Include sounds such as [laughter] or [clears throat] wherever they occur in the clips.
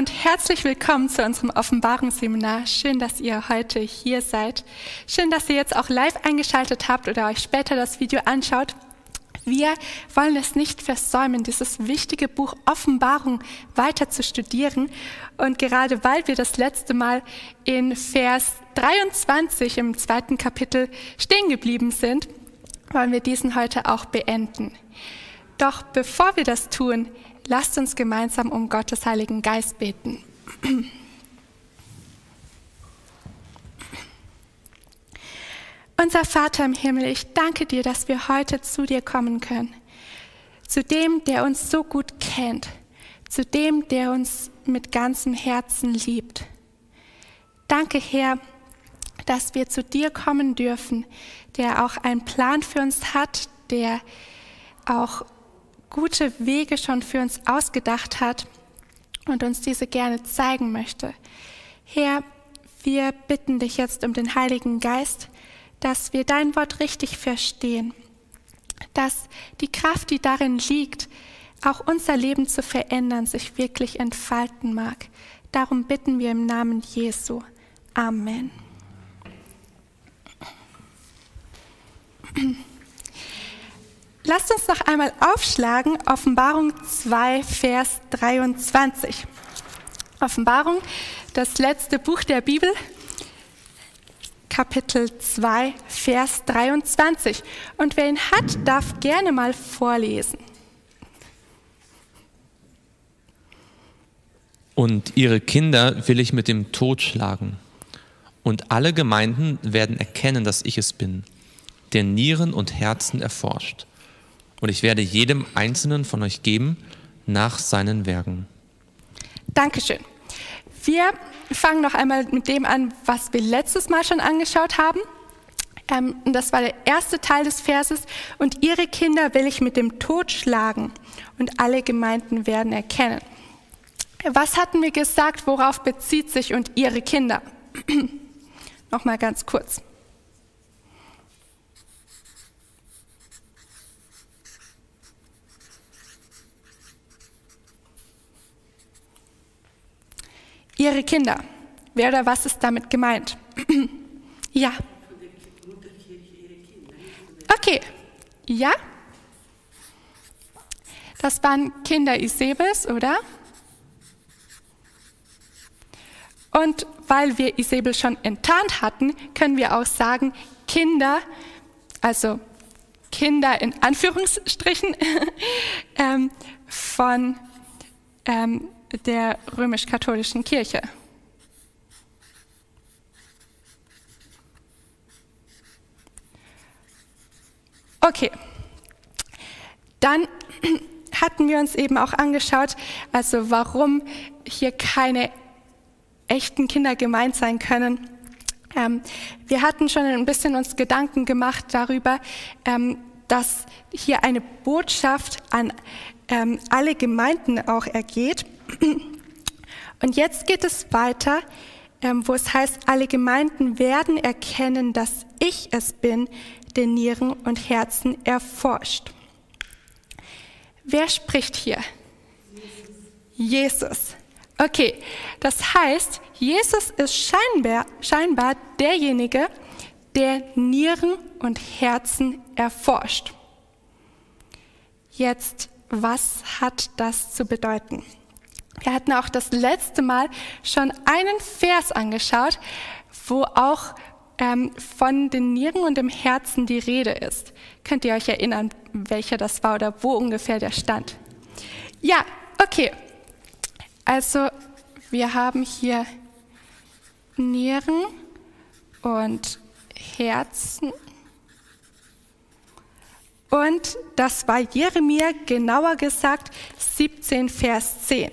Und herzlich willkommen zu unserem Offenbarungsseminar. Schön, dass ihr heute hier seid. Schön, dass ihr jetzt auch live eingeschaltet habt oder euch später das Video anschaut. Wir wollen es nicht versäumen, dieses wichtige Buch Offenbarung weiter zu studieren. Und gerade weil wir das letzte Mal in Vers 23 im zweiten Kapitel stehen geblieben sind, wollen wir diesen heute auch beenden. Doch bevor wir das tun, lasst uns gemeinsam um Gottes Heiligen Geist beten. Unser Vater im Himmel, ich danke dir, dass wir heute zu dir kommen können. Zu dem, der uns so gut kennt. Zu dem, der uns mit ganzem Herzen liebt. Danke, Herr, dass wir zu dir kommen dürfen, der auch einen Plan für uns hat, der auch gute Wege schon für uns ausgedacht hat und uns diese gerne zeigen möchte. Herr, wir bitten dich jetzt um den Heiligen Geist, dass wir dein Wort richtig verstehen, dass die Kraft, die darin liegt, auch unser Leben zu verändern, sich wirklich entfalten mag. Darum bitten wir im Namen Jesu. Amen. Lasst uns noch einmal aufschlagen, Offenbarung 2, Vers 23. Offenbarung, das letzte Buch der Bibel, Kapitel 2, Vers 23. Und wer ihn hat, darf gerne mal vorlesen. Und ihre Kinder will ich mit dem Tod schlagen. Und alle Gemeinden werden erkennen, dass ich es bin, der Nieren und Herzen erforscht und ich werde jedem Einzelnen von euch geben nach seinen Werken. Dankeschön. Wir fangen noch einmal mit dem an, was wir letztes Mal schon angeschaut haben. Ähm, das war der erste Teil des Verses. Und ihre Kinder will ich mit dem Tod schlagen und alle Gemeinden werden erkennen. Was hatten wir gesagt, worauf bezieht sich und ihre Kinder? [clears throat] Nochmal ganz kurz. Ihre Kinder. Wer oder was ist damit gemeint? [clears throat] ja. Okay. Ja? Das waren Kinder Isabels, oder? Und weil wir Isabel schon enttarnt hatten, können wir auch sagen, Kinder, also Kinder in Anführungsstrichen, [laughs] ähm, von ähm, der römisch-katholischen Kirche. Okay, dann [clears throat] hatten wir uns eben auch angeschaut, also warum hier keine echten Kinder gemeint sein können. Ähm, wir hatten schon ein bisschen uns Gedanken gemacht darüber, ähm, dass hier eine Botschaft an ähm, alle Gemeinden auch ergeht. Und jetzt geht es weiter, ähm, wo es heißt, alle Gemeinden werden erkennen, dass ich es bin, der Nieren und Herzen erforscht. Wer spricht hier? Jesus. Jesus. Okay, das heißt, Jesus ist scheinbar, scheinbar derjenige, der Nieren und Herzen erforscht. Jetzt, was hat das zu bedeuten? Wir hatten auch das letzte Mal schon einen Vers angeschaut, wo auch ähm, von den Nieren und dem Herzen die Rede ist. Könnt ihr euch erinnern, welcher das war oder wo ungefähr der stand? Ja, okay. Also wir haben hier Nieren und Herzen. Und das war Jeremia, genauer gesagt 17, Vers 10.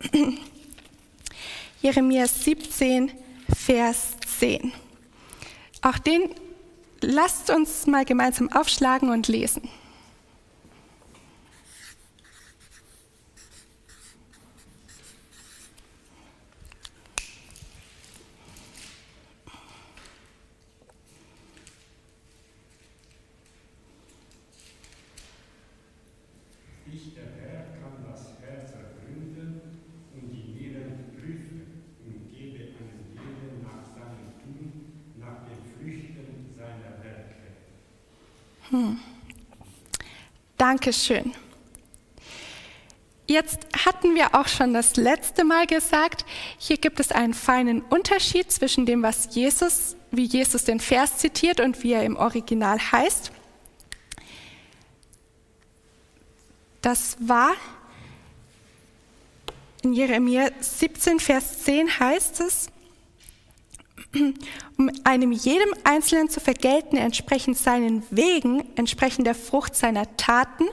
[coughs] Jeremia 17, Vers 10. Auch den lasst uns mal gemeinsam aufschlagen und lesen. Ich, der Herr, kann das Herz ergründen und die Nieren Hm. Dankeschön. Jetzt hatten wir auch schon das letzte Mal gesagt, hier gibt es einen feinen Unterschied zwischen dem, was Jesus, wie Jesus den Vers zitiert und wie er im Original heißt. Das war in Jeremia 17, Vers 10 heißt es, um einem jedem Einzelnen zu vergelten, entsprechend seinen Wegen, entsprechend der Frucht seiner Taten.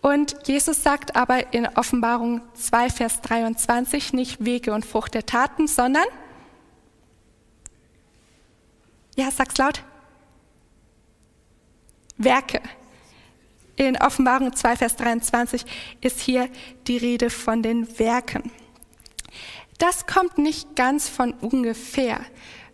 Und Jesus sagt aber in Offenbarung 2, Vers 23 nicht Wege und Frucht der Taten, sondern, ja, sag's laut, Werke. In Offenbarung 2, Vers 23 ist hier die Rede von den Werken. Das kommt nicht ganz von ungefähr,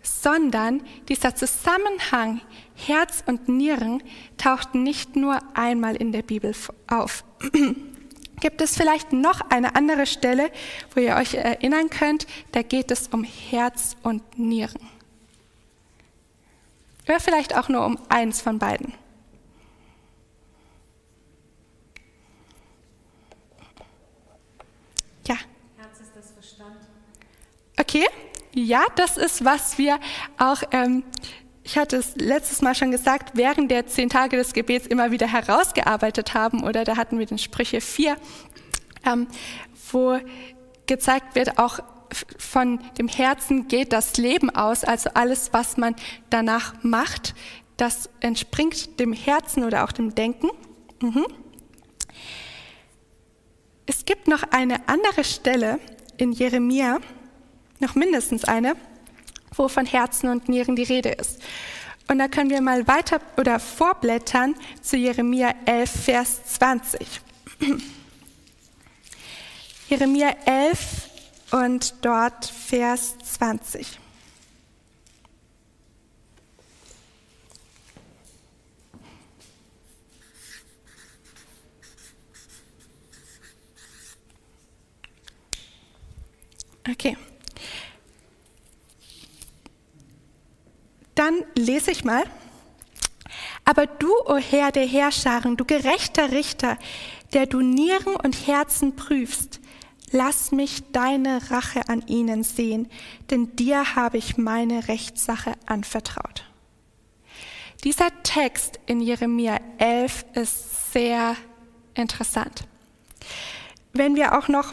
sondern dieser Zusammenhang Herz und Nieren taucht nicht nur einmal in der Bibel auf. [clears throat] Gibt es vielleicht noch eine andere Stelle, wo ihr euch erinnern könnt, da geht es um Herz und Nieren? Oder vielleicht auch nur um eins von beiden. Ja. Herz ist das Verstand. Okay, ja, das ist, was wir auch, ähm, ich hatte es letztes Mal schon gesagt, während der zehn Tage des Gebets immer wieder herausgearbeitet haben. Oder da hatten wir den Sprüche 4, ähm, wo gezeigt wird, auch von dem Herzen geht das Leben aus, also alles, was man danach macht, das entspringt dem Herzen oder auch dem Denken. Mhm. Es gibt noch eine andere Stelle in Jeremia, noch mindestens eine, wo von Herzen und Nieren die Rede ist. Und da können wir mal weiter oder vorblättern zu Jeremia 11, Vers 20. [clears throat] Jeremia 11 und dort Vers 20. Okay. Dann lese ich mal. Aber du, o oh Herr der Herrscharen, du gerechter Richter, der du Nieren und Herzen prüfst, lass mich deine Rache an ihnen sehen, denn dir habe ich meine Rechtssache anvertraut. Dieser Text in Jeremia 11 ist sehr interessant. Wenn wir auch noch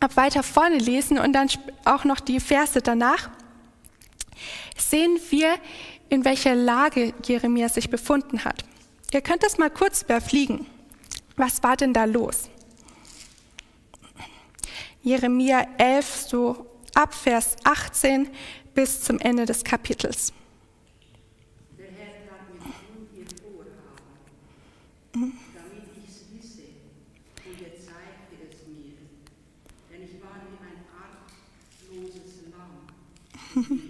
ab weiter vorne lesen und dann auch noch die Verse danach, sehen wir, in welcher Lage Jeremia sich befunden hat. Ihr könnt das mal kurz überfliegen. Was war denn da los? Jeremia 11, so ab Vers 18 bis zum Ende des Kapitels. Der Herr hat mit ihr vorhaben, damit ich es wisse, und er zeigte es mir, denn ich war wie ein argloses Lamm.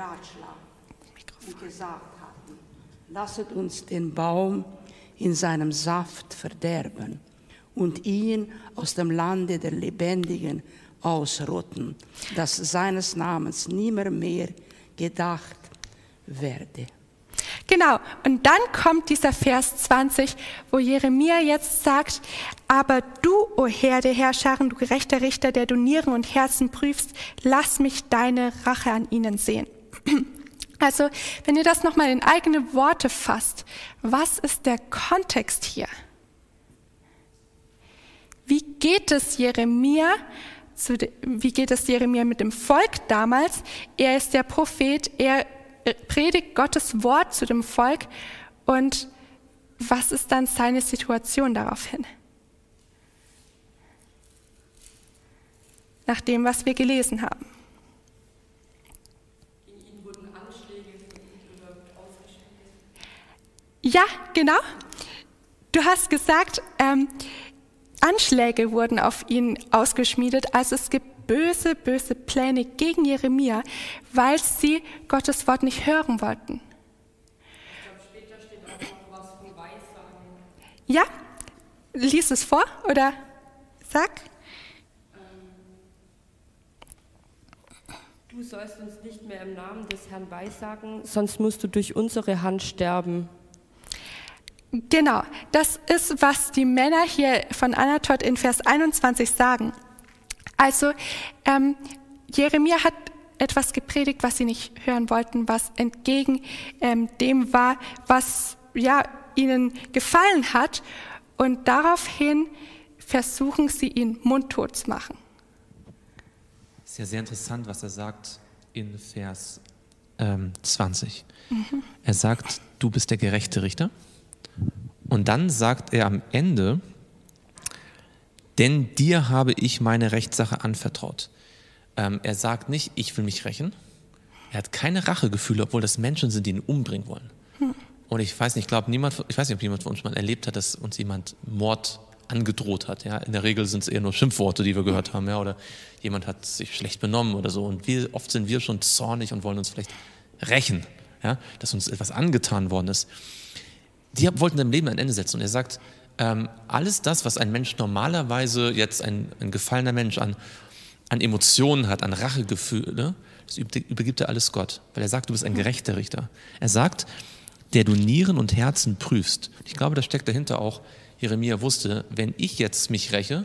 Ratschlag und gesagt hatten, lasset uns den Baum in seinem Saft verderben und ihn aus dem Lande der Lebendigen ausrotten, dass seines Namens nimmer mehr gedacht werde. Genau, und dann kommt dieser Vers 20, wo Jeremia jetzt sagt, aber du, o Herr der Herrscharen, du gerechter Richter, der du Nieren und Herzen prüfst, lass mich deine Rache an ihnen sehen. Also, wenn ihr das nochmal in eigene Worte fasst, was ist der Kontext hier? Wie geht es Jeremia, zu, wie geht es Jeremia mit dem Volk damals? Er ist der Prophet, er predigt Gottes Wort zu dem Volk und was ist dann seine Situation daraufhin? Nach dem, was wir gelesen haben. Ja, genau. Du hast gesagt, ähm, Anschläge wurden auf ihn ausgeschmiedet. Also es gibt böse, böse Pläne gegen Jeremia, weil sie Gottes Wort nicht hören wollten. Ja, lies es vor oder sag. Du sollst uns nicht mehr im Namen des Herrn weissagen, sonst musst du durch unsere Hand sterben. Genau, das ist, was die Männer hier von Anatot in Vers 21 sagen. Also ähm, Jeremia hat etwas gepredigt, was sie nicht hören wollten, was entgegen ähm, dem war, was ja ihnen gefallen hat. Und daraufhin versuchen sie ihn mundtot zu machen. Ist ja sehr interessant, was er sagt in Vers ähm, 20. Mhm. Er sagt, du bist der gerechte Richter. Und dann sagt er am Ende, denn dir habe ich meine Rechtssache anvertraut. Ähm, er sagt nicht, ich will mich rächen. Er hat keine Rachegefühle, obwohl das Menschen sind, die ihn umbringen wollen. Hm. Und ich weiß nicht, ich glaube, niemand, ich weiß nicht, ob jemand von uns mal erlebt hat, dass uns jemand Mord angedroht hat. Ja? In der Regel sind es eher nur Schimpfworte, die wir gehört haben, ja? oder jemand hat sich schlecht benommen oder so. Und wir, oft sind wir schon zornig und wollen uns vielleicht rächen, ja? dass uns etwas angetan worden ist die wollten dem Leben ein Ende setzen. Und er sagt, ähm, alles das, was ein Mensch normalerweise jetzt ein, ein gefallener Mensch an, an Emotionen hat, an Rachegefühle, das übergibt er alles Gott, weil er sagt, du bist ein gerechter Richter. Er sagt, der du Nieren und Herzen prüfst. Ich glaube, da steckt dahinter auch, Jeremia wusste, wenn ich jetzt mich räche,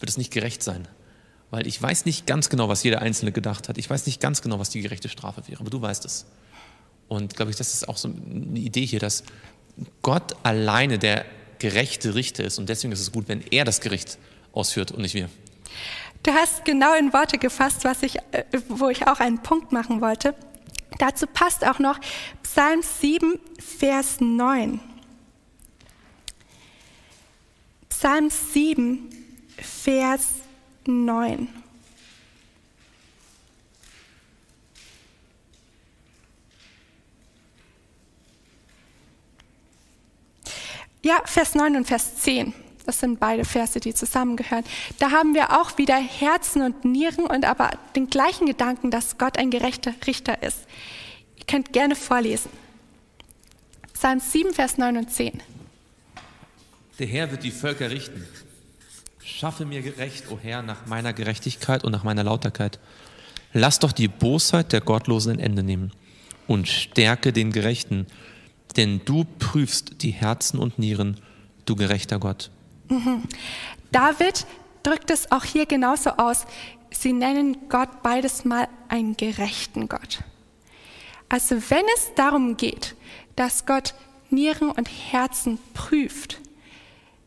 wird es nicht gerecht sein. Weil ich weiß nicht ganz genau, was jeder Einzelne gedacht hat. Ich weiß nicht ganz genau, was die gerechte Strafe wäre, aber du weißt es. Und glaube ich, das ist auch so eine Idee hier, dass Gott alleine der gerechte Richter ist und deswegen ist es gut, wenn er das Gericht ausführt und nicht wir. Du hast genau in Worte gefasst, was ich, äh, wo ich auch einen Punkt machen wollte. Dazu passt auch noch Psalm 7, Vers 9. Psalm 7, Vers 9. Ja, Vers 9 und Vers 10. Das sind beide Verse, die zusammengehören. Da haben wir auch wieder Herzen und Nieren und aber den gleichen Gedanken, dass Gott ein gerechter Richter ist. Ihr könnt gerne vorlesen. Psalm 7, Vers 9 und 10. Der Herr wird die Völker richten. Schaffe mir gerecht, o Herr, nach meiner Gerechtigkeit und nach meiner Lauterkeit. Lass doch die Bosheit der Gottlosen ein Ende nehmen und stärke den Gerechten denn du prüfst die Herzen und Nieren, du gerechter Gott. Mhm. David drückt es auch hier genauso aus. Sie nennen Gott beides mal einen gerechten Gott. Also wenn es darum geht, dass Gott Nieren und Herzen prüft,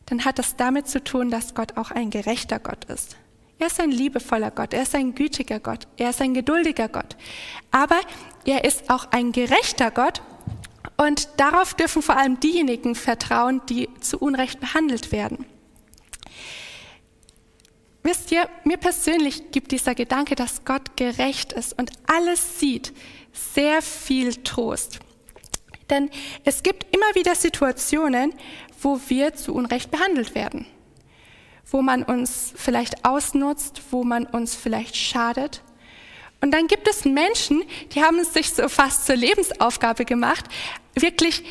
dann hat das damit zu tun, dass Gott auch ein gerechter Gott ist. Er ist ein liebevoller Gott, er ist ein gütiger Gott, er ist ein geduldiger Gott. Aber er ist auch ein gerechter Gott und darauf dürfen vor allem diejenigen vertrauen, die zu Unrecht behandelt werden. Wisst ihr, mir persönlich gibt dieser Gedanke, dass Gott gerecht ist und alles sieht, sehr viel Trost. Denn es gibt immer wieder Situationen, wo wir zu Unrecht behandelt werden, wo man uns vielleicht ausnutzt, wo man uns vielleicht schadet. Und dann gibt es Menschen, die haben es sich so fast zur Lebensaufgabe gemacht, wirklich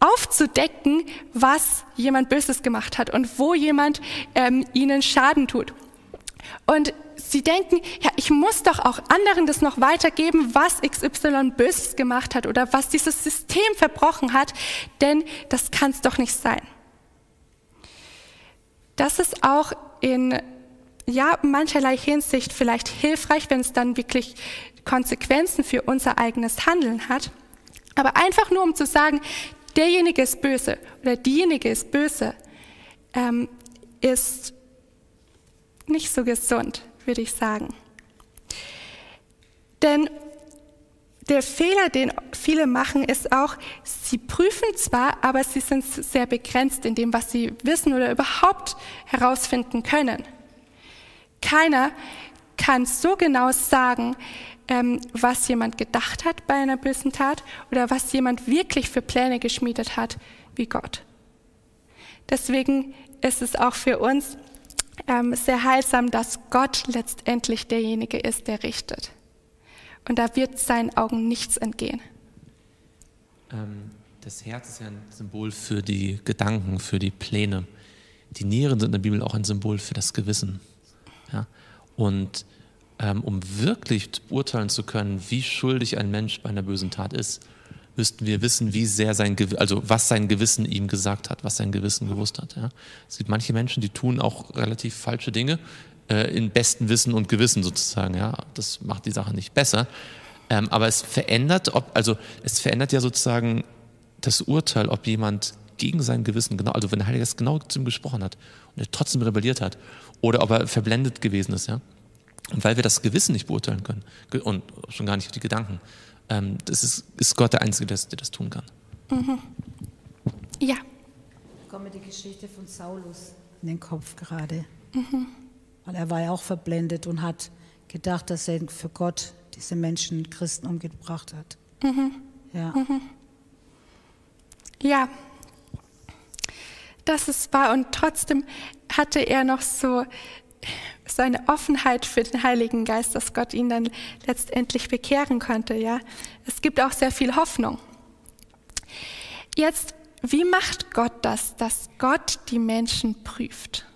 aufzudecken, was jemand Böses gemacht hat und wo jemand ähm, ihnen Schaden tut. Und sie denken, ja, ich muss doch auch anderen das noch weitergeben, was XY Böses gemacht hat oder was dieses System verbrochen hat, denn das kann es doch nicht sein. Das ist auch in ja, mancherlei Hinsicht vielleicht hilfreich, wenn es dann wirklich Konsequenzen für unser eigenes Handeln hat. Aber einfach nur um zu sagen, derjenige ist böse oder diejenige ist böse, ähm, ist nicht so gesund, würde ich sagen. Denn der Fehler, den viele machen, ist auch, sie prüfen zwar, aber sie sind sehr begrenzt in dem, was sie wissen oder überhaupt herausfinden können. Keiner kann so genau sagen, ähm, was jemand gedacht hat bei einer bösen Tat oder was jemand wirklich für Pläne geschmiedet hat, wie Gott. Deswegen ist es auch für uns ähm, sehr heilsam, dass Gott letztendlich derjenige ist, der richtet. Und da wird seinen Augen nichts entgehen. Ähm, das Herz ist ja ein Symbol für die Gedanken, für die Pläne. Die Nieren sind in der Bibel auch ein Symbol für das Gewissen. Ja? Und ähm, um wirklich beurteilen zu können, wie schuldig ein Mensch bei einer bösen Tat ist, müssten wir wissen, wie sehr sein Gew also was sein Gewissen ihm gesagt hat, was sein Gewissen gewusst hat. Ja. Es gibt manche Menschen, die tun auch relativ falsche Dinge äh, in bestem Wissen und Gewissen sozusagen. Ja, das macht die Sache nicht besser. Ähm, aber es verändert, ob, also es verändert ja sozusagen das Urteil, ob jemand gegen sein Gewissen, genau, also wenn der Heilige Geist genau zu ihm gesprochen hat und er trotzdem rebelliert hat oder ob er verblendet gewesen ist, ja. Und weil wir das Gewissen nicht beurteilen können und schon gar nicht die Gedanken, ähm, das ist, ist Gott der Einzige, der, der das tun kann. Mhm. Ja. Ich komme die Geschichte von Saulus in den Kopf gerade. Mhm. Weil er war ja auch verblendet und hat gedacht, dass er für Gott diese Menschen, Christen umgebracht hat. Mhm. Ja. Mhm. Ja, das ist wahr. Und trotzdem hatte er noch so seine Offenheit für den Heiligen Geist, dass Gott ihn dann letztendlich bekehren konnte. Ja, es gibt auch sehr viel Hoffnung. Jetzt, wie macht Gott das, dass Gott die Menschen prüft?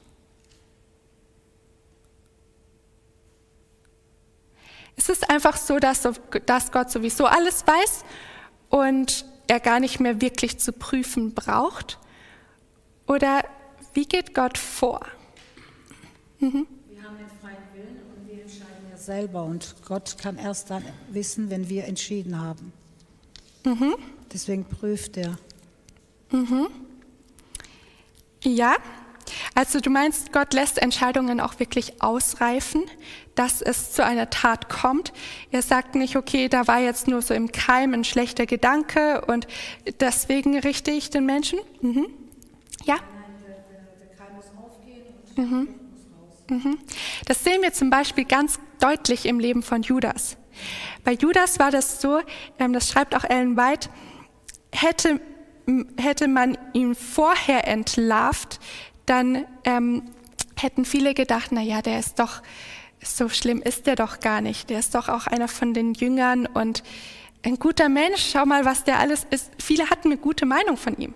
Es ist einfach so, dass, dass Gott sowieso alles weiß und er gar nicht mehr wirklich zu prüfen braucht. Oder wie geht Gott vor? Mhm. Wir haben den freien Willen und wir entscheiden ja selber. Und Gott kann erst dann wissen, wenn wir entschieden haben. Mhm. Deswegen prüft er. Mhm. Ja, also du meinst, Gott lässt Entscheidungen auch wirklich ausreifen, dass es zu einer Tat kommt. Er sagt nicht, okay, da war jetzt nur so im Keim ein schlechter Gedanke und deswegen richte ich den Menschen. Mhm. Ja? Mhm. Mhm. Das sehen wir zum Beispiel ganz deutlich im Leben von Judas. Bei Judas war das so, ähm, das schreibt auch Ellen White, hätte, hätte man ihn vorher entlarvt, dann ähm, hätten viele gedacht, na ja, der ist doch, so schlimm ist der doch gar nicht. Der ist doch auch einer von den Jüngern und ein guter Mensch, schau mal, was der alles ist. Viele hatten eine gute Meinung von ihm.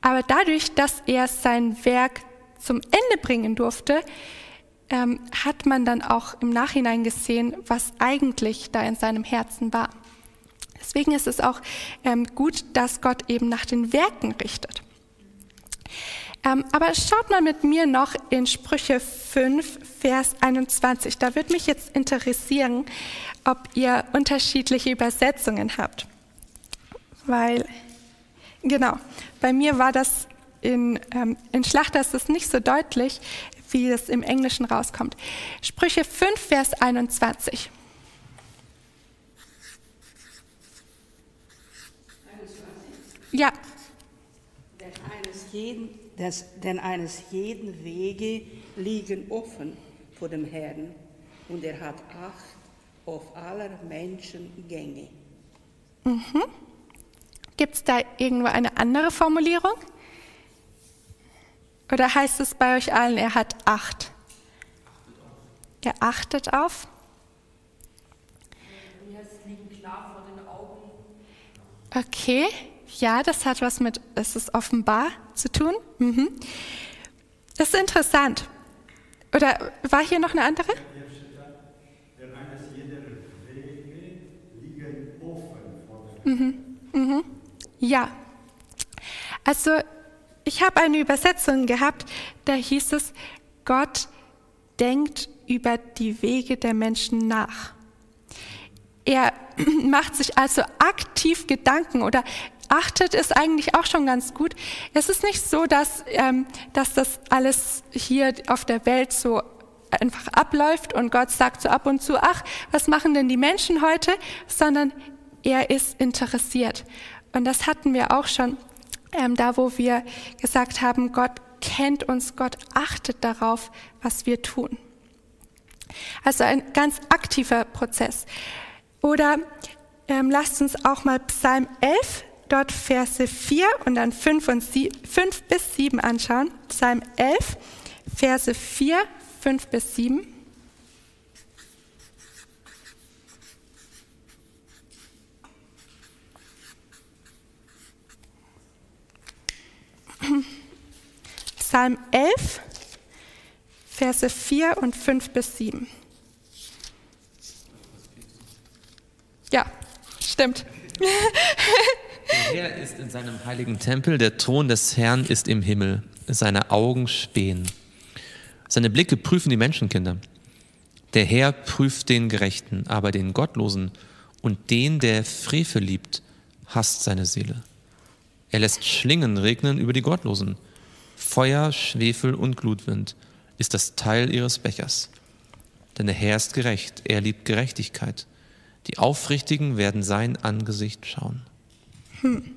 Aber dadurch, dass er sein Werk zum Ende bringen durfte, ähm, hat man dann auch im Nachhinein gesehen, was eigentlich da in seinem Herzen war. Deswegen ist es auch ähm, gut, dass Gott eben nach den Werken richtet. Ähm, aber schaut mal mit mir noch in Sprüche 5, Vers 21. Da würde mich jetzt interessieren, ob ihr unterschiedliche Übersetzungen habt. Weil, genau, bei mir war das in, ähm, in Schlachter ist es nicht so deutlich, wie es im Englischen rauskommt. Sprüche 5, Vers 21. Ja. Denn eines jeden, das, denn eines jeden Wege liegen offen vor dem Herrn und er hat Acht auf aller Menschen Gänge. Mhm. Gibt es da irgendwo eine andere Formulierung? Oder heißt es bei euch allen, er hat Acht? Er achtet auf? Okay, ja, das hat was mit, es ist offenbar zu tun. Mhm. Das ist interessant. Oder war hier noch eine andere? Mhm. Mhm. Ja. Also ich habe eine Übersetzung gehabt, da hieß es, Gott denkt über die Wege der Menschen nach. Er [clears throat] macht sich also aktiv Gedanken oder achtet es eigentlich auch schon ganz gut. Es ist nicht so, dass, ähm, dass das alles hier auf der Welt so einfach abläuft und Gott sagt so ab und zu, ach, was machen denn die Menschen heute, sondern er ist interessiert. Und das hatten wir auch schon ähm, da wo wir gesagt haben, Gott kennt uns, Gott achtet darauf, was wir tun. Also ein ganz aktiver Prozess. Oder ähm, lasst uns auch mal Psalm 11, dort Verse 4 und dann 5, und 7, 5 bis 7 anschauen. Psalm 11, Verse 4, 5 bis 7. Psalm 11, Verse 4 und 5 bis 7. Ja, stimmt. Der Herr ist in seinem heiligen Tempel, der Thron des Herrn ist im Himmel, seine Augen spähen. Seine Blicke prüfen die Menschenkinder. Der Herr prüft den Gerechten, aber den Gottlosen und den, der Frevel liebt, hasst seine Seele. Er lässt Schlingen regnen über die Gottlosen Feuer, Schwefel und Glutwind ist das Teil ihres Bechers. Denn der Herr ist gerecht, er liebt Gerechtigkeit. Die Aufrichtigen werden sein Angesicht schauen. Hm.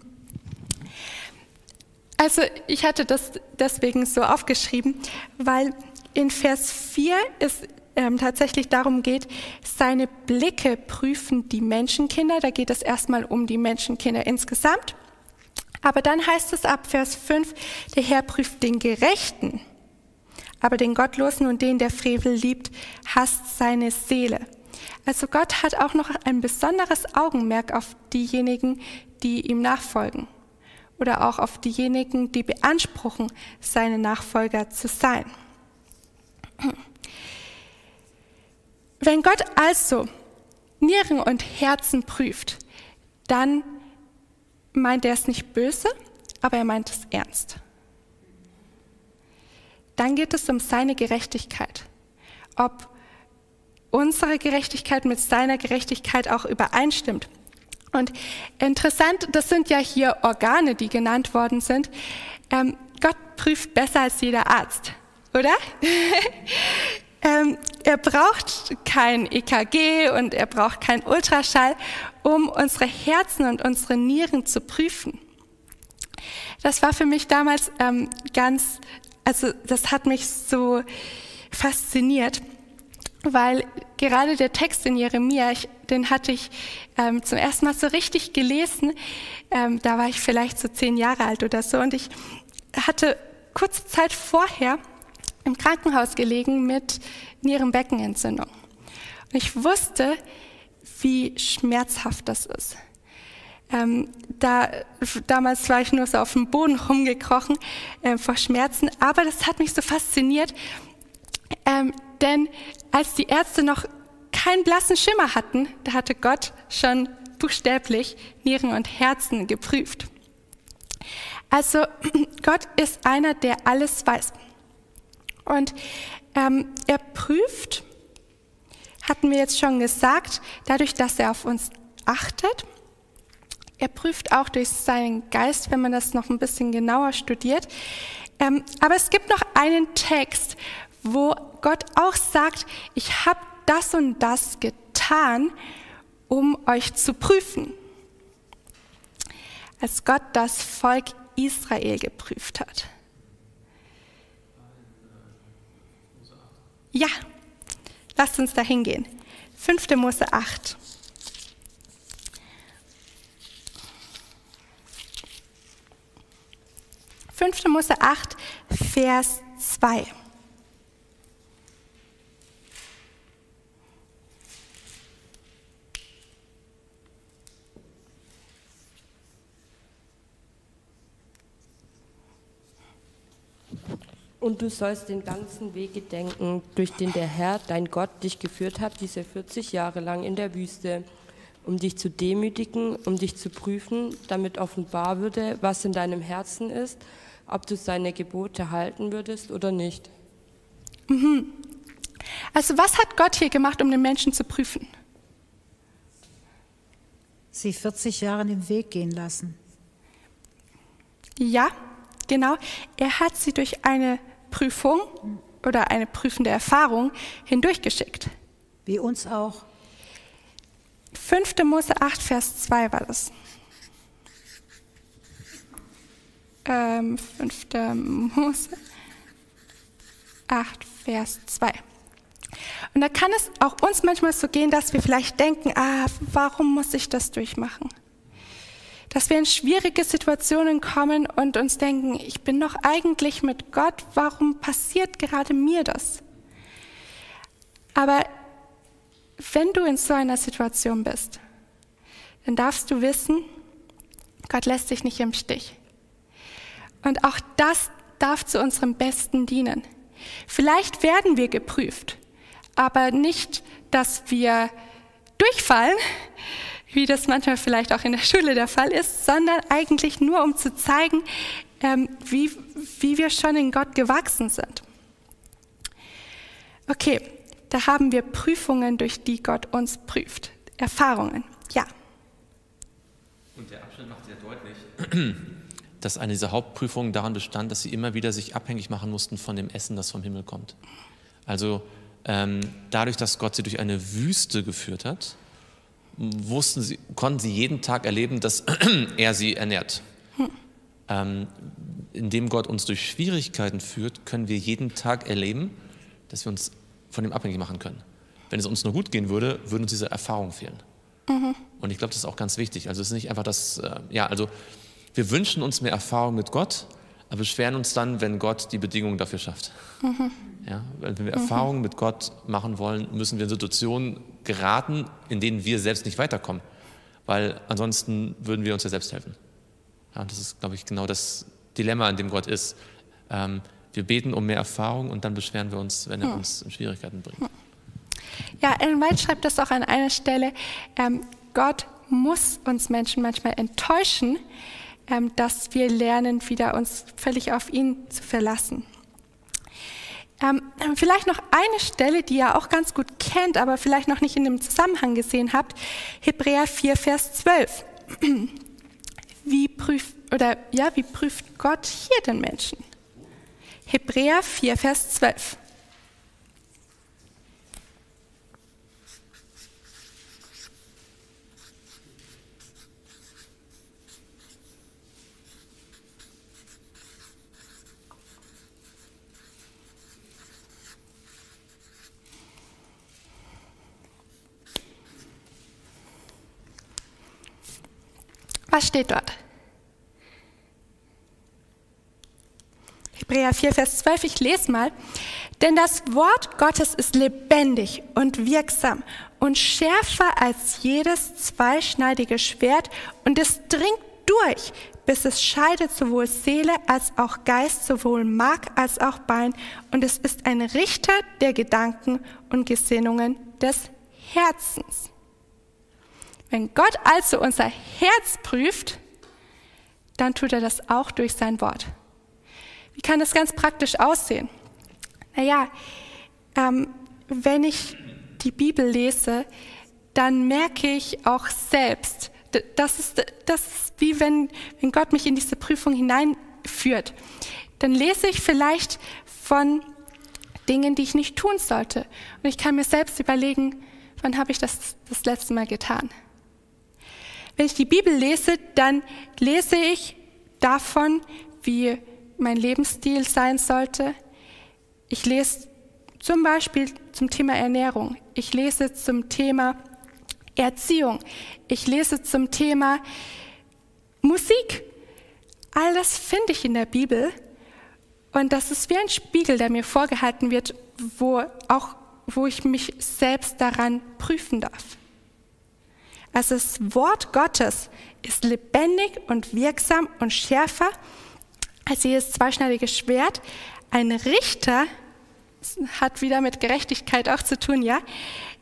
Also ich hatte das deswegen so aufgeschrieben, weil in Vers 4 es ähm, tatsächlich darum geht, seine Blicke prüfen die Menschenkinder. Da geht es erstmal um die Menschenkinder insgesamt. Aber dann heißt es ab Vers 5, der Herr prüft den Gerechten, aber den Gottlosen und den, der Frevel liebt, hasst seine Seele. Also Gott hat auch noch ein besonderes Augenmerk auf diejenigen, die ihm nachfolgen oder auch auf diejenigen, die beanspruchen, seine Nachfolger zu sein. Wenn Gott also Nieren und Herzen prüft, dann meint er es nicht böse, aber er meint es ernst. Dann geht es um seine Gerechtigkeit. Ob unsere Gerechtigkeit mit seiner Gerechtigkeit auch übereinstimmt. Und interessant, das sind ja hier Organe, die genannt worden sind. Ähm, Gott prüft besser als jeder Arzt, oder? [laughs] ähm, er braucht kein EKG und er braucht kein Ultraschall, um unsere Herzen und unsere Nieren zu prüfen. Das war für mich damals ähm, ganz, also das hat mich so fasziniert weil gerade der Text in Jeremia, ich, den hatte ich ähm, zum ersten Mal so richtig gelesen. Ähm, da war ich vielleicht so zehn Jahre alt oder so und ich hatte kurze Zeit vorher im Krankenhaus gelegen mit Nierenbeckenentzündung. Und ich wusste, wie schmerzhaft das ist. Ähm, da, damals war ich nur so auf dem Boden rumgekrochen äh, vor Schmerzen, aber das hat mich so fasziniert, ähm, denn als die Ärzte noch keinen blassen Schimmer hatten, da hatte Gott schon buchstäblich Nieren und Herzen geprüft. Also [clears throat] Gott ist einer, der alles weiß. Und ähm, er prüft, hatten wir jetzt schon gesagt, dadurch, dass er auf uns achtet. Er prüft auch durch seinen Geist, wenn man das noch ein bisschen genauer studiert. Ähm, aber es gibt noch einen Text, wo Gott auch sagt, ich habe das und das getan, um euch zu prüfen. Als Gott das Volk Israel geprüft hat. Ja, lasst uns da hingehen. 5. Mose 8. 5. Mose 8, Vers 2. Und du sollst den ganzen Weg gedenken, durch den der Herr, dein Gott, dich geführt hat, diese 40 Jahre lang in der Wüste, um dich zu demütigen, um dich zu prüfen, damit offenbar würde, was in deinem Herzen ist, ob du seine Gebote halten würdest oder nicht. Mhm. Also was hat Gott hier gemacht, um den Menschen zu prüfen? Sie 40 Jahre den Weg gehen lassen. Ja, genau. Er hat sie durch eine Prüfung oder eine prüfende Erfahrung hindurchgeschickt. Wie uns auch. 5. Mose 8, Vers 2 war das. Ähm, 5. Mose 8, Vers 2. Und da kann es auch uns manchmal so gehen, dass wir vielleicht denken, ah, warum muss ich das durchmachen? Dass wir in schwierige Situationen kommen und uns denken, ich bin doch eigentlich mit Gott, warum passiert gerade mir das? Aber wenn du in so einer Situation bist, dann darfst du wissen, Gott lässt dich nicht im Stich. Und auch das darf zu unserem Besten dienen. Vielleicht werden wir geprüft, aber nicht, dass wir durchfallen, wie das manchmal vielleicht auch in der Schule der Fall ist, sondern eigentlich nur, um zu zeigen, ähm, wie, wie wir schon in Gott gewachsen sind. Okay, da haben wir Prüfungen, durch die Gott uns prüft. Erfahrungen, ja. Und der Abschnitt macht sehr deutlich, [clears throat] dass eine dieser Hauptprüfungen daran bestand, dass sie immer wieder sich abhängig machen mussten von dem Essen, das vom Himmel kommt. Also ähm, dadurch, dass Gott sie durch eine Wüste geführt hat, wussten sie, konnten sie jeden Tag erleben, dass [clears throat] er sie ernährt. Hm. Ähm, indem Gott uns durch Schwierigkeiten führt, können wir jeden Tag erleben, dass wir uns von ihm abhängig machen können. Wenn es uns nur gut gehen würde, würden uns diese Erfahrungen fehlen. Mhm. Und ich glaube, das ist auch ganz wichtig. Also es ist nicht einfach das, äh, ja, also wir wünschen uns mehr Erfahrung mit Gott, aber beschweren uns dann, wenn Gott die Bedingungen dafür schafft. Mhm. Ja, wenn wir mhm. Erfahrungen mit Gott machen wollen, müssen wir in Situationen geraten, in denen wir selbst nicht weiterkommen, weil ansonsten würden wir uns ja selbst helfen. Ja, das ist, glaube ich, genau das Dilemma, in dem Gott ist. Ähm, wir beten um mehr Erfahrung und dann beschweren wir uns, wenn er hm. uns in Schwierigkeiten bringt. Ja, Ellen White schreibt das auch an einer Stelle. Ähm, Gott muss uns Menschen manchmal enttäuschen, ähm, dass wir lernen, wieder uns völlig auf ihn zu verlassen. Ähm, vielleicht noch eine Stelle, die ihr auch ganz gut kennt, aber vielleicht noch nicht in dem Zusammenhang gesehen habt. Hebräer 4, Vers 12. [clears throat] Wie prüft, oder, ja, wie prüft Gott hier den Menschen? Hebräer 4, Vers 12. Was steht dort? Hebräer 4, Vers 12, ich lese mal. Denn das Wort Gottes ist lebendig und wirksam und schärfer als jedes zweischneidige Schwert und es dringt durch, bis es scheidet sowohl Seele als auch Geist, sowohl Mark als auch Bein und es ist ein Richter der Gedanken und Gesinnungen des Herzens. Wenn Gott also unser Herz prüft, dann tut er das auch durch sein Wort. Wie kann das ganz praktisch aussehen? Naja, ähm, wenn ich die Bibel lese, dann merke ich auch selbst, das ist, das ist wie wenn, wenn Gott mich in diese Prüfung hineinführt. Dann lese ich vielleicht von Dingen, die ich nicht tun sollte. Und ich kann mir selbst überlegen, wann habe ich das das letzte Mal getan? Wenn ich die Bibel lese, dann lese ich davon, wie mein Lebensstil sein sollte. Ich lese zum Beispiel zum Thema Ernährung. Ich lese zum Thema Erziehung. Ich lese zum Thema Musik. All das finde ich in der Bibel. Und das ist wie ein Spiegel, der mir vorgehalten wird, wo, auch, wo ich mich selbst daran prüfen darf. Also das Wort Gottes ist lebendig und wirksam und schärfer als jedes zweischneidige Schwert. Ein Richter hat wieder mit Gerechtigkeit auch zu tun, ja,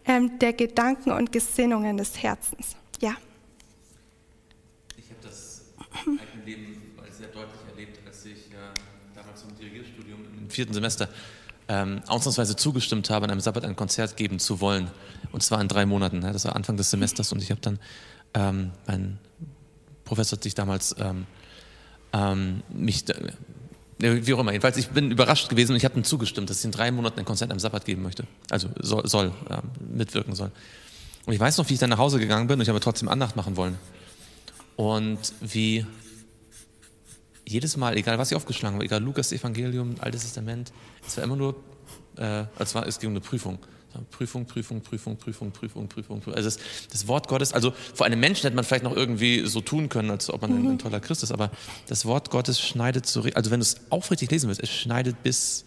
ähm, der Gedanken und Gesinnungen des Herzens. Ja. Ich habe das eigene Leben sehr deutlich erlebt, als ich äh, damals zum Dirigierstudium im vierten Semester ähm, ausnahmsweise zugestimmt habe, an einem Sabbat ein Konzert geben zu wollen. Und zwar in drei Monaten. Das war Anfang des Semesters und ich habe dann, ähm, mein Professor hat sich damals ähm, ähm, mich, wie auch immer, jedenfalls, ich bin überrascht gewesen und ich habe dann zugestimmt, dass ich in drei Monaten ein Konzert am Sabbat geben möchte. Also soll, soll ähm, mitwirken soll. Und ich weiß noch, wie ich dann nach Hause gegangen bin und ich habe trotzdem Andacht machen wollen. Und wie jedes Mal, egal was ich aufgeschlagen habe, egal Lukas Evangelium, Altes Testament, es war immer nur, äh, es, war, es ging um eine Prüfung. Prüfung, Prüfung, Prüfung, Prüfung, Prüfung, Prüfung. Also das, das, Wort Gottes, also vor einem Menschen hätte man vielleicht noch irgendwie so tun können, als ob man mhm. ein, ein, toller Christ ist, aber das Wort Gottes schneidet so, also wenn du es aufrichtig lesen willst, es schneidet bis,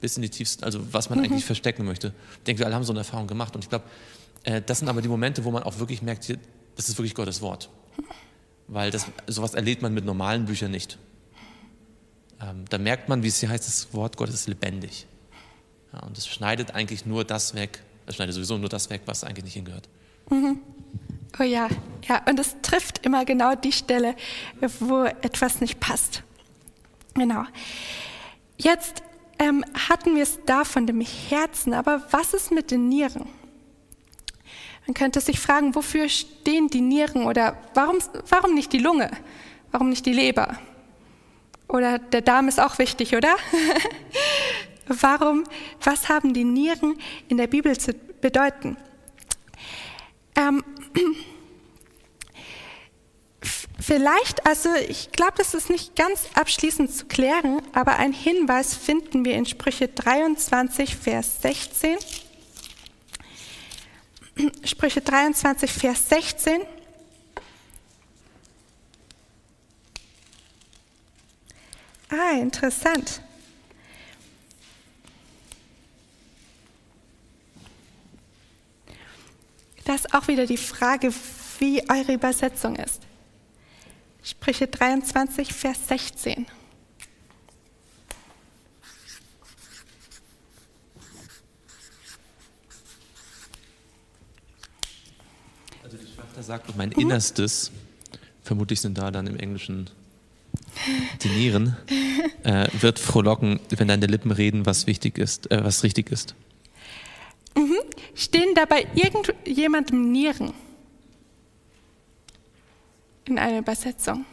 bis in die tiefsten, also was man mhm. eigentlich verstecken möchte. Ich denke, wir alle haben so eine Erfahrung gemacht und ich glaube, äh, das sind aber die Momente, wo man auch wirklich merkt, das ist wirklich Gottes Wort. Weil das, sowas erlebt man mit normalen Büchern nicht. Ähm, da merkt man, wie es hier heißt, das Wort Gottes ist lebendig. Ja, und es schneidet eigentlich nur das weg, es schneidet sowieso nur das weg, was eigentlich nicht hingehört. Mhm. Oh ja, ja, und es trifft immer genau die Stelle, wo etwas nicht passt. Genau. Jetzt ähm, hatten wir es da von dem Herzen, aber was ist mit den Nieren? Man könnte sich fragen, wofür stehen die Nieren oder warum, warum nicht die Lunge? Warum nicht die Leber? Oder der Darm ist auch wichtig, oder? [laughs] warum, was haben die Nieren in der Bibel zu bedeuten? Ähm, [clears throat] Vielleicht, also ich glaube, das ist nicht ganz abschließend zu klären, aber ein Hinweis finden wir in Sprüche 23, Vers 16. [clears throat] Sprüche 23, Vers 16. Ah, interessant. Das ist auch wieder die Frage, wie eure Übersetzung ist. Sprüche 23, Vers 16. Also die Schwester sagt, mein Innerstes, vermutlich sind da dann im Englischen die Nieren, äh, wird frohlocken, wenn deine Lippen reden, was wichtig ist, äh, was richtig ist. Mhm. Stehen dabei irgendjemandem Nieren? in einer Übersetzung.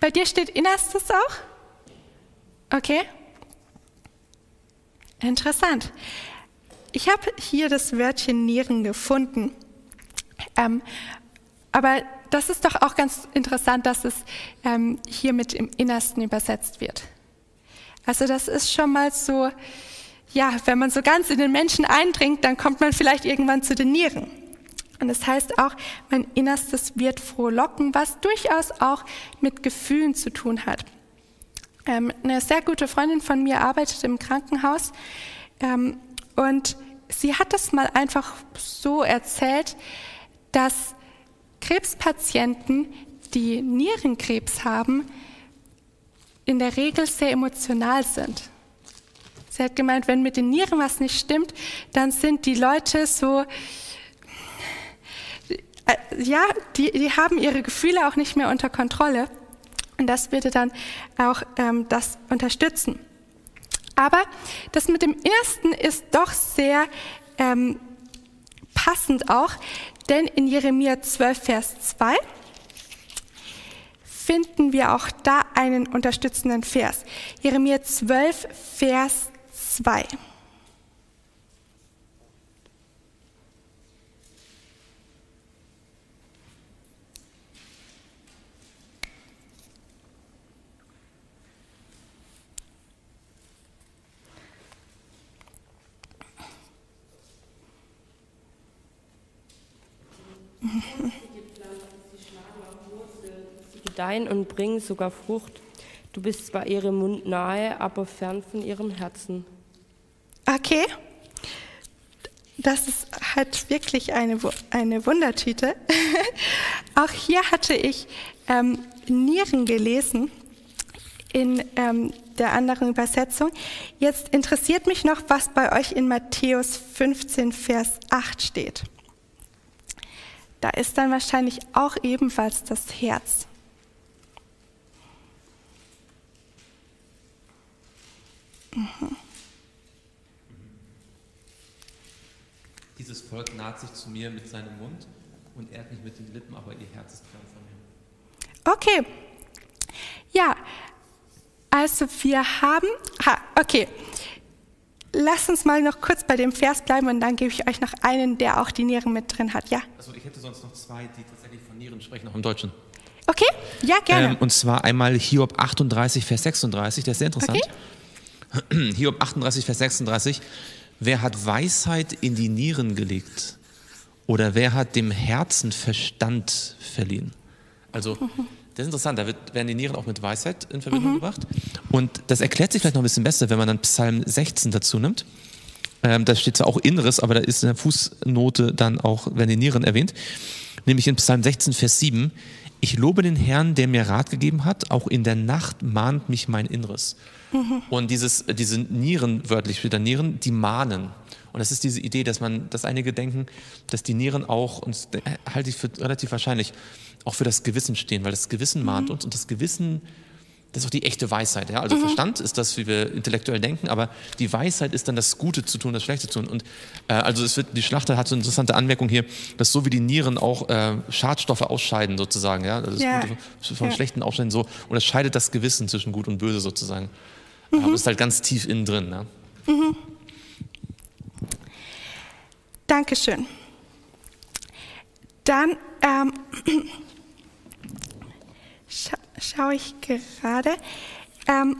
Bei dir steht Innerstes auch? Okay. Interessant. Ich habe hier das Wörtchen Nieren gefunden. Ähm, aber das ist doch auch ganz interessant, dass es ähm, hier mit im Innersten übersetzt wird. Also das ist schon mal so, ja, wenn man so ganz in den Menschen eindringt, dann kommt man vielleicht irgendwann zu den Nieren. Und das heißt auch, mein Innerstes wird frohlocken, was durchaus auch mit Gefühlen zu tun hat. Ähm, eine sehr gute Freundin von mir arbeitet im Krankenhaus ähm, und sie hat das mal einfach so erzählt, dass Krebspatienten, die Nierenkrebs haben, in der Regel sehr emotional sind. Sie hat gemeint, wenn mit den Nieren was nicht stimmt, dann sind die Leute so, äh, ja, die, die haben ihre Gefühle auch nicht mehr unter Kontrolle. Und das würde dann auch ähm, das unterstützen. Aber das mit dem Ersten ist doch sehr ähm, passend auch, denn in Jeremia 12, Vers 2 finden wir auch da einen unterstützenden Vers. Jeremia 12, Vers 2. gedeihen und bringen sogar Frucht. Du bist zwar ihrem Mund nahe, aber fern von ihrem Herzen. Okay. Das ist halt wirklich eine, eine Wundertüte. [laughs] Auch hier hatte ich ähm, Nieren gelesen in ähm, der anderen Übersetzung. Jetzt interessiert mich noch, was bei euch in Matthäus 15, Vers 8 steht. Da ist dann wahrscheinlich auch ebenfalls das Herz. Mhm. Dieses Volk naht sich zu mir mit seinem Mund und ehrt mich mit den Lippen, aber ihr Herz ist fern von mir. Okay. Ja, also wir haben, ha, okay. Lass uns mal noch kurz bei dem Vers bleiben und dann gebe ich euch noch einen, der auch die Nieren mit drin hat. Ja. Also ich hätte sonst noch zwei, die tatsächlich von Nieren sprechen, auch im Deutschen. Okay, ja, gerne. Ähm, und zwar einmal Hiob 38, Vers 36, der ist sehr interessant. Okay. [clears throat] Hiob 38, Vers 36. Wer hat Weisheit in die Nieren gelegt? Oder wer hat dem Herzen Verstand verliehen? Also, das ist interessant, da wird, werden die Nieren auch mit Weisheit in Verbindung mhm. gebracht. Und das erklärt sich vielleicht noch ein bisschen besser, wenn man dann Psalm 16 dazu nimmt. Ähm, da steht zwar auch Inneres, aber da ist in der Fußnote dann auch, werden die Nieren erwähnt. Nämlich in Psalm 16, Vers 7. ich lobe den Herrn, der mir Rat gegeben hat, auch in der Nacht mahnt mich mein Inneres. Mhm. Und dieses, diese Nieren, wörtlich da Nieren, die mahnen. Und das ist diese Idee, dass man, dass einige denken, dass die Nieren auch, und das halte ich für relativ wahrscheinlich, auch für das Gewissen stehen, weil das Gewissen mahnt mhm. uns und das Gewissen das ist auch die echte Weisheit. Ja? Also mhm. Verstand ist das, wie wir intellektuell denken, aber die Weisheit ist dann das Gute zu tun, das Schlechte zu tun. Und äh, also es wird, die Schlachter hat so eine interessante Anmerkung hier, dass so wie die Nieren auch äh, Schadstoffe ausscheiden sozusagen, ja, das ja. Gute vom ja. Schlechten ausscheiden so, und es scheidet das Gewissen zwischen Gut und Böse sozusagen. Mhm. Aber ist halt ganz tief innen drin. Ja? Mhm. Dankeschön. Dann ähm, [clears throat] scha schaue ich gerade. Ähm,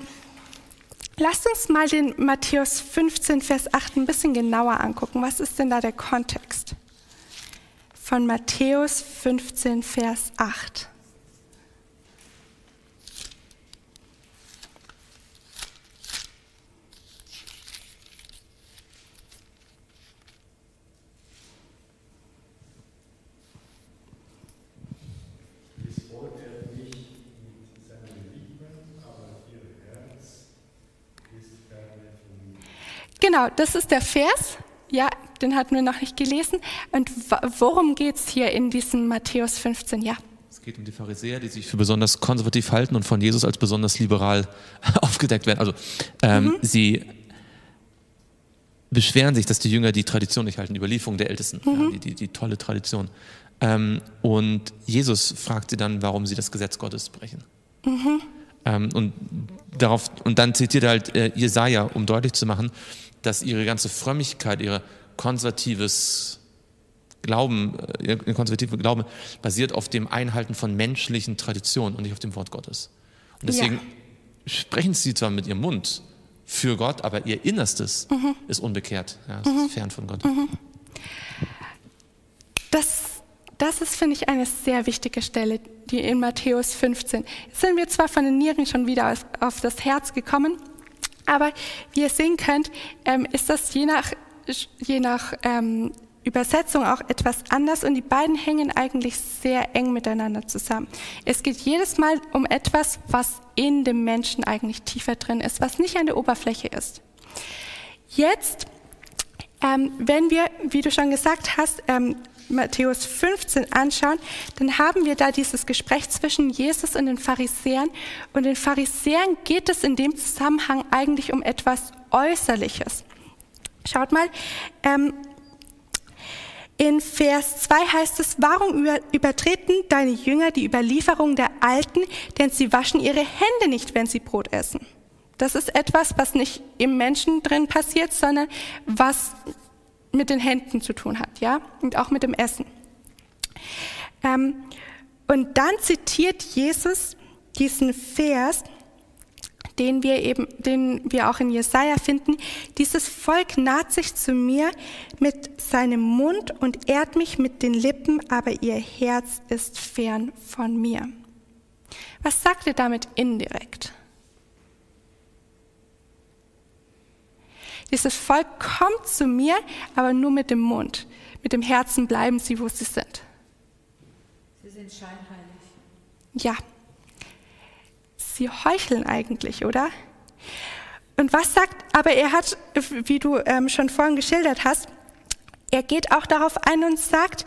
lasst uns mal den Matthäus 15, Vers 8 ein bisschen genauer angucken. Was ist denn da der Kontext? Von Matthäus 15, Vers 8. Genau, das ist der Vers. Ja, den hatten wir noch nicht gelesen. Und worum geht es hier in diesem Matthäus 15? Ja. Es geht um die Pharisäer, die sich für besonders konservativ halten und von Jesus als besonders liberal [laughs] aufgedeckt werden. Also ähm, mhm. sie beschweren sich, dass die Jünger die Tradition nicht halten, die Überlieferung der Ältesten, mhm. ja, die, die, die, tolle Tradition. Ähm, und Jesus fragt sie dann, warum sie das Gesetz Gottes brechen. Mhm. Ähm, und, darauf, und dann zitiert er halt äh, Jesaja, um deutlich zu machen, dass ihre ganze Frömmigkeit, ihr konservatives Glauben, äh, ihr konservative Glauben basiert auf dem Einhalten von menschlichen Traditionen und nicht auf dem Wort Gottes. Und deswegen ja. sprechen sie zwar mit ihrem Mund für Gott, aber ihr Innerstes mhm. ist unbekehrt. Ja, es mhm. ist fern von Gott. Mhm. Das, das ist, finde ich, eine sehr wichtige Stelle, die in Matthäus 15. Jetzt sind wir zwar von den Nieren schon wieder auf das Herz gekommen, aber wie ihr sehen könnt, ähm, ist das je nach, je nach ähm, Übersetzung auch etwas anders und die beiden hängen eigentlich sehr eng miteinander zusammen. Es geht jedes Mal um etwas, was in dem Menschen eigentlich tiefer drin ist, was nicht an der Oberfläche ist. Jetzt, ähm, wenn wir, wie du schon gesagt hast, ähm, Matthäus 15 anschauen, dann haben wir da dieses Gespräch zwischen Jesus und den Pharisäern. Und den Pharisäern geht es in dem Zusammenhang eigentlich um etwas Äußerliches. Schaut mal, ähm, in Vers 2 heißt es, warum übertreten deine Jünger die Überlieferung der Alten, denn sie waschen ihre Hände nicht, wenn sie Brot essen. Das ist etwas, was nicht im Menschen drin passiert, sondern was mit den Händen zu tun hat, ja, und auch mit dem Essen. Ähm, und dann zitiert Jesus diesen Vers, den wir eben, den wir auch in Jesaja finden. Dieses Volk naht sich zu mir mit seinem Mund und ehrt mich mit den Lippen, aber ihr Herz ist fern von mir. Was sagt er damit indirekt? Dieses Volk kommt zu mir, aber nur mit dem Mund. Mit dem Herzen bleiben sie, wo sie sind. Sie sind scheinheilig. Ja. Sie heucheln eigentlich, oder? Und was sagt, aber er hat, wie du ähm, schon vorhin geschildert hast, er geht auch darauf ein und sagt,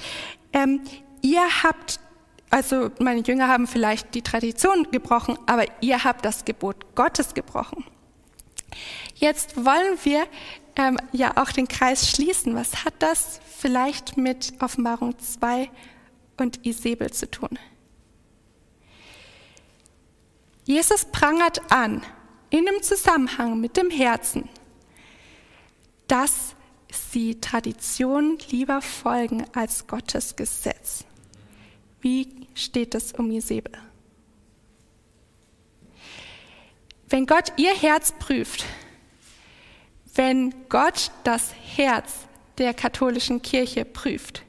ähm, ihr habt, also meine Jünger haben vielleicht die Tradition gebrochen, aber ihr habt das Gebot Gottes gebrochen. Jetzt wollen wir ähm, ja auch den Kreis schließen. Was hat das vielleicht mit Offenbarung 2 und Isabel zu tun? Jesus prangert an, in dem Zusammenhang mit dem Herzen, dass sie Tradition lieber folgen als Gottes Gesetz. Wie steht es um Isabel? Wenn Gott ihr Herz prüft, wenn Gott das Herz der katholischen Kirche prüft.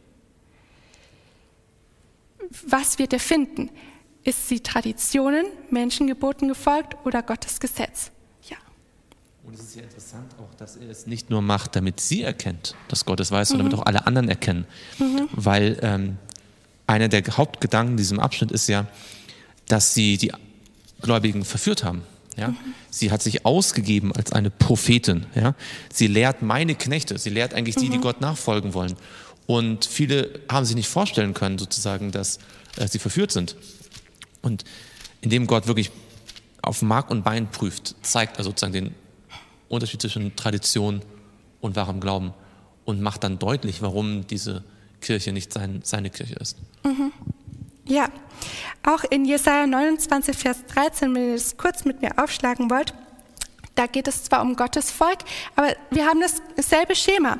Was wird er finden? Ist sie Traditionen, Menschengeboten gefolgt oder Gottes Gesetz? Ja. Und es ist ja interessant auch, dass er es nicht nur macht, damit sie erkennt, dass Gott es weiß, sondern mhm. damit auch alle anderen erkennen. Mhm. Weil ähm, einer der Hauptgedanken in diesem Abschnitt ist ja, dass sie die Gläubigen verführt haben. Ja? Sie hat sich ausgegeben als eine Prophetin. Ja? Sie lehrt meine Knechte, sie lehrt eigentlich die, die mhm. Gott nachfolgen wollen. Und viele haben sich nicht vorstellen können, sozusagen, dass äh, sie verführt sind. Und indem Gott wirklich auf Mark und Bein prüft, zeigt er sozusagen den Unterschied zwischen Tradition und wahrem Glauben und macht dann deutlich, warum diese Kirche nicht sein, seine Kirche ist. Mhm. Ja, auch in Jesaja 29, Vers 13, wenn ihr das kurz mit mir aufschlagen wollt, da geht es zwar um Gottes Volk, aber wir haben dasselbe Schema.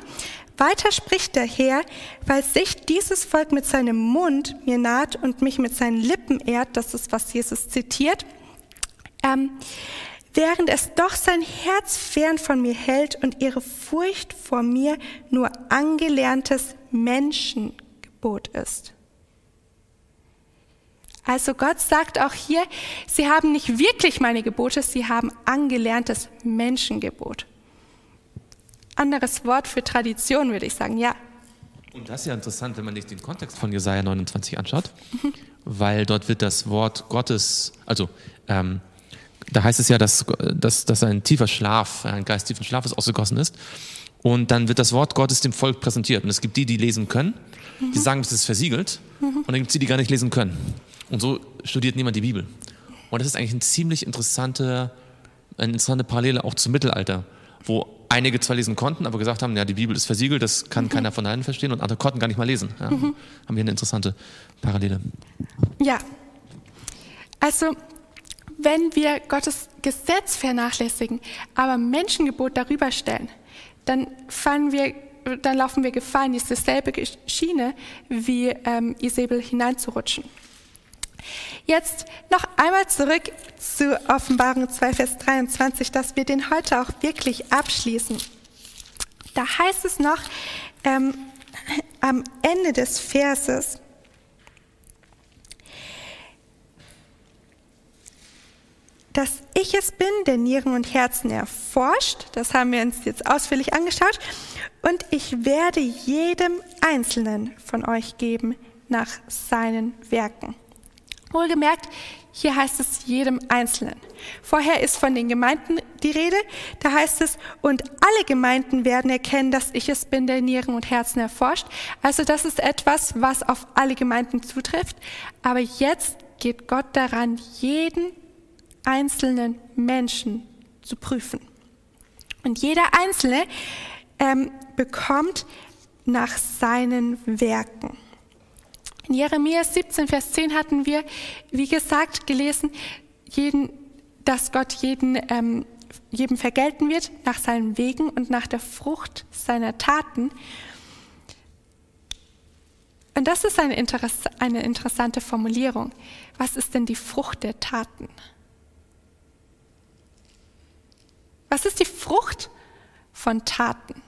Weiter spricht der Herr, weil sich dieses Volk mit seinem Mund mir naht und mich mit seinen Lippen ehrt, das ist, was Jesus zitiert, ähm, während es doch sein Herz fern von mir hält und ihre Furcht vor mir nur angelerntes Menschengebot ist. Also Gott sagt auch hier, sie haben nicht wirklich meine Gebote, sie haben angelerntes Menschengebot. Anderes Wort für Tradition, würde ich sagen, ja. Und das ist ja interessant, wenn man sich den Kontext von Jesaja 29 anschaut, weil dort wird das Wort Gottes, also ähm, da heißt es ja, dass, dass, dass ein tiefer Schlaf, ein Geist tiefen Schlafes ausgegossen ist. Und dann wird das Wort Gottes dem Volk präsentiert. Und es gibt die, die lesen können, mhm. die sagen, es ist versiegelt. Mhm. Und dann gibt es die, die gar nicht lesen können. Und so studiert niemand die Bibel. Und das ist eigentlich ein ziemlich interessante, eine interessante Parallele auch zum Mittelalter, wo einige zwar lesen konnten, aber gesagt haben, ja, die Bibel ist versiegelt, das kann mhm. keiner von allen verstehen und andere konnten gar nicht mal lesen. Ja, mhm. Haben wir eine interessante Parallele. Ja, also wenn wir Gottes Gesetz vernachlässigen, aber Menschengebot darüber stellen, dann fallen wir dann laufen wir Gefahr, in dieselbe Schiene wie ähm, Isabel hineinzurutschen. Jetzt noch einmal zurück zu Offenbarung 2, Vers 23, dass wir den heute auch wirklich abschließen. Da heißt es noch ähm, am Ende des Verses, dass ich es bin, der Nieren und Herzen erforscht. Das haben wir uns jetzt ausführlich angeschaut. Und ich werde jedem Einzelnen von euch geben nach seinen Werken. Wohlgemerkt, hier heißt es jedem Einzelnen. Vorher ist von den Gemeinden die Rede. Da heißt es, und alle Gemeinden werden erkennen, dass ich es bin, der Nieren und Herzen erforscht. Also das ist etwas, was auf alle Gemeinden zutrifft. Aber jetzt geht Gott daran, jeden einzelnen Menschen zu prüfen. Und jeder Einzelne ähm, bekommt nach seinen Werken. In Jeremia 17, Vers 10 hatten wir, wie gesagt, gelesen, jeden, dass Gott jeden, ähm, jedem vergelten wird nach seinen Wegen und nach der Frucht seiner Taten. Und das ist eine, Interess eine interessante Formulierung. Was ist denn die Frucht der Taten? Was ist die Frucht von Taten?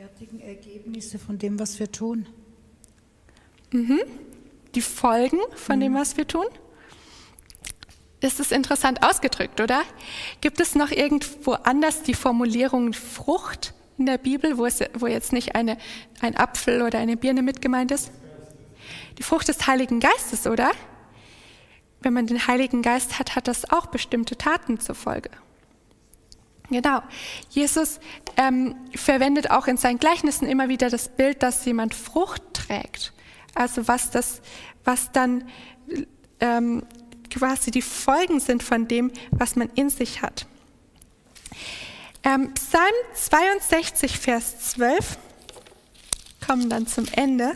fertigen Ergebnisse von dem, was wir tun. Mhm. Die Folgen von mhm. dem, was wir tun. Das ist interessant ausgedrückt, oder? Gibt es noch irgendwo anders die Formulierung Frucht in der Bibel, wo, es, wo jetzt nicht eine, ein Apfel oder eine Birne mit gemeint ist? Die Frucht des Heiligen Geistes, oder? Wenn man den Heiligen Geist hat, hat das auch bestimmte Taten zur Folge. Genau. Jesus ähm, verwendet auch in seinen Gleichnissen immer wieder das Bild, dass jemand Frucht trägt. Also was das, was dann ähm, quasi die Folgen sind von dem, was man in sich hat. Ähm, Psalm 62, Vers 12, kommen dann zum Ende.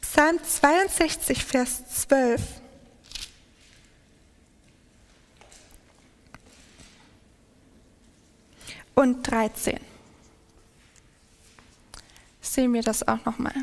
Psalm 62, Vers 12. und 13. Sehen wir das auch nochmal.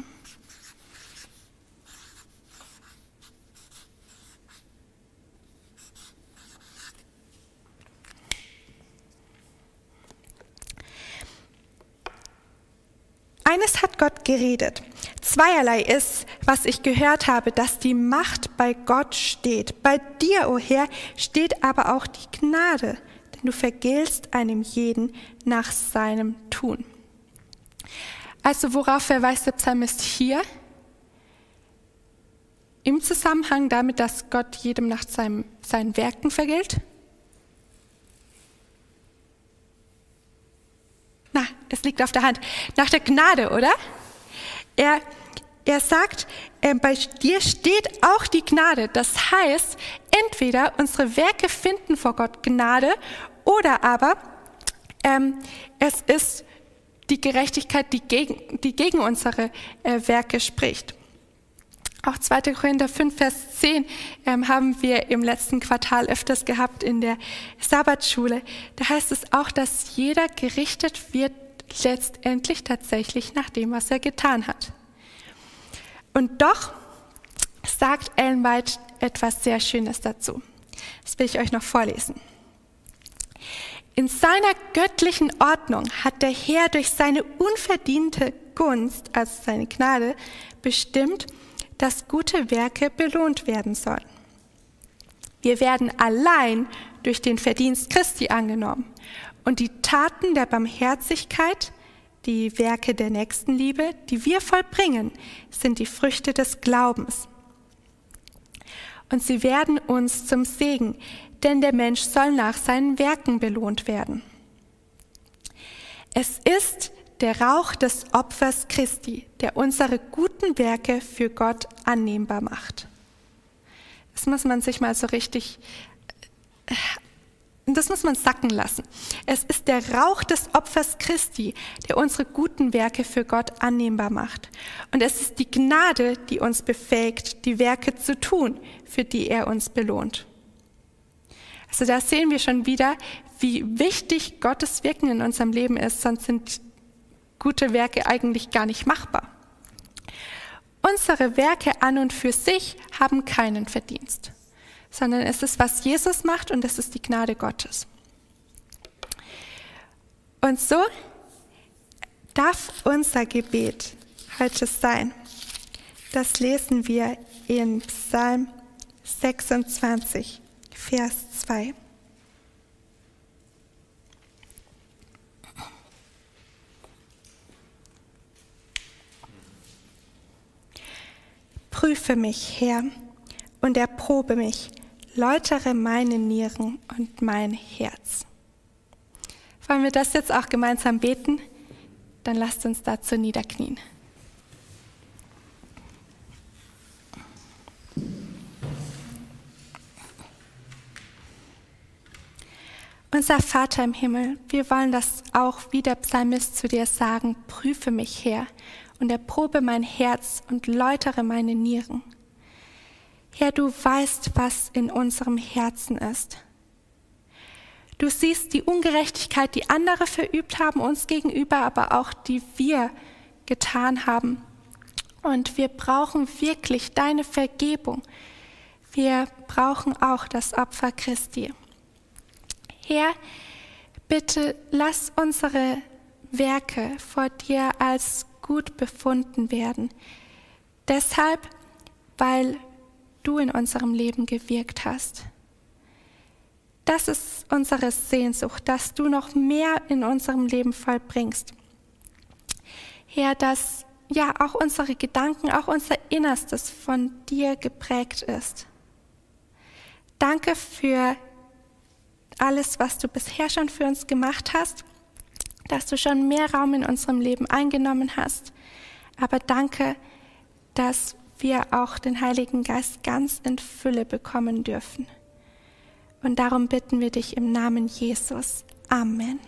Eines hat Gott geredet. Zweierlei ist, was ich gehört habe, dass die Macht bei Gott steht. Bei dir, o oh Herr, steht aber auch die Gnade du vergiltst einem jeden nach seinem Tun. Also worauf verweist der Psalmist hier? Im Zusammenhang damit, dass Gott jedem nach seinem, seinen Werken vergilt? Na, es liegt auf der Hand. Nach der Gnade, oder? Er, er sagt, äh, bei dir steht auch die Gnade. Das heißt, entweder unsere Werke finden vor Gott Gnade oder aber ähm, es ist die Gerechtigkeit, die gegen, die gegen unsere äh, Werke spricht. Auch 2. Korinther 5, Vers 10 ähm, haben wir im letzten Quartal öfters gehabt in der Sabbatschule. Da heißt es auch, dass jeder gerichtet wird letztendlich tatsächlich nach dem, was er getan hat. Und doch sagt Ellen White etwas sehr Schönes dazu. Das will ich euch noch vorlesen. In seiner göttlichen Ordnung hat der Herr durch seine unverdiente Gunst, also seine Gnade, bestimmt, dass gute Werke belohnt werden sollen. Wir werden allein durch den Verdienst Christi angenommen und die Taten der Barmherzigkeit, die Werke der Nächstenliebe, die wir vollbringen, sind die Früchte des Glaubens. Und sie werden uns zum Segen, denn der Mensch soll nach seinen Werken belohnt werden. Es ist der Rauch des Opfers Christi, der unsere guten Werke für Gott annehmbar macht. Das muss man sich mal so richtig, das muss man sacken lassen. Es ist der Rauch des Opfers Christi, der unsere guten Werke für Gott annehmbar macht. Und es ist die Gnade, die uns befähigt, die Werke zu tun, für die er uns belohnt. Also da sehen wir schon wieder, wie wichtig Gottes Wirken in unserem Leben ist, sonst sind gute Werke eigentlich gar nicht machbar. Unsere Werke an und für sich haben keinen Verdienst, sondern es ist, was Jesus macht und es ist die Gnade Gottes. Und so darf unser Gebet heute sein. Das lesen wir in Psalm 26. Vers 2. Prüfe mich, Herr, und erprobe mich, läutere meine Nieren und mein Herz. Wollen wir das jetzt auch gemeinsam beten? Dann lasst uns dazu niederknien. Unser Vater im Himmel, wir wollen das auch wie der Psalmist zu dir sagen, prüfe mich her und erprobe mein Herz und läutere meine Nieren. Herr, du weißt, was in unserem Herzen ist. Du siehst die Ungerechtigkeit, die andere verübt haben uns gegenüber, aber auch die wir getan haben. Und wir brauchen wirklich deine Vergebung. Wir brauchen auch das Opfer Christi. Herr, bitte lass unsere Werke vor dir als gut befunden werden. Deshalb, weil du in unserem Leben gewirkt hast. Das ist unsere Sehnsucht, dass du noch mehr in unserem Leben vollbringst. Herr, dass ja auch unsere Gedanken, auch unser Innerstes von dir geprägt ist. Danke für alles, was du bisher schon für uns gemacht hast, dass du schon mehr Raum in unserem Leben eingenommen hast. Aber danke, dass wir auch den Heiligen Geist ganz in Fülle bekommen dürfen. Und darum bitten wir dich im Namen Jesus. Amen.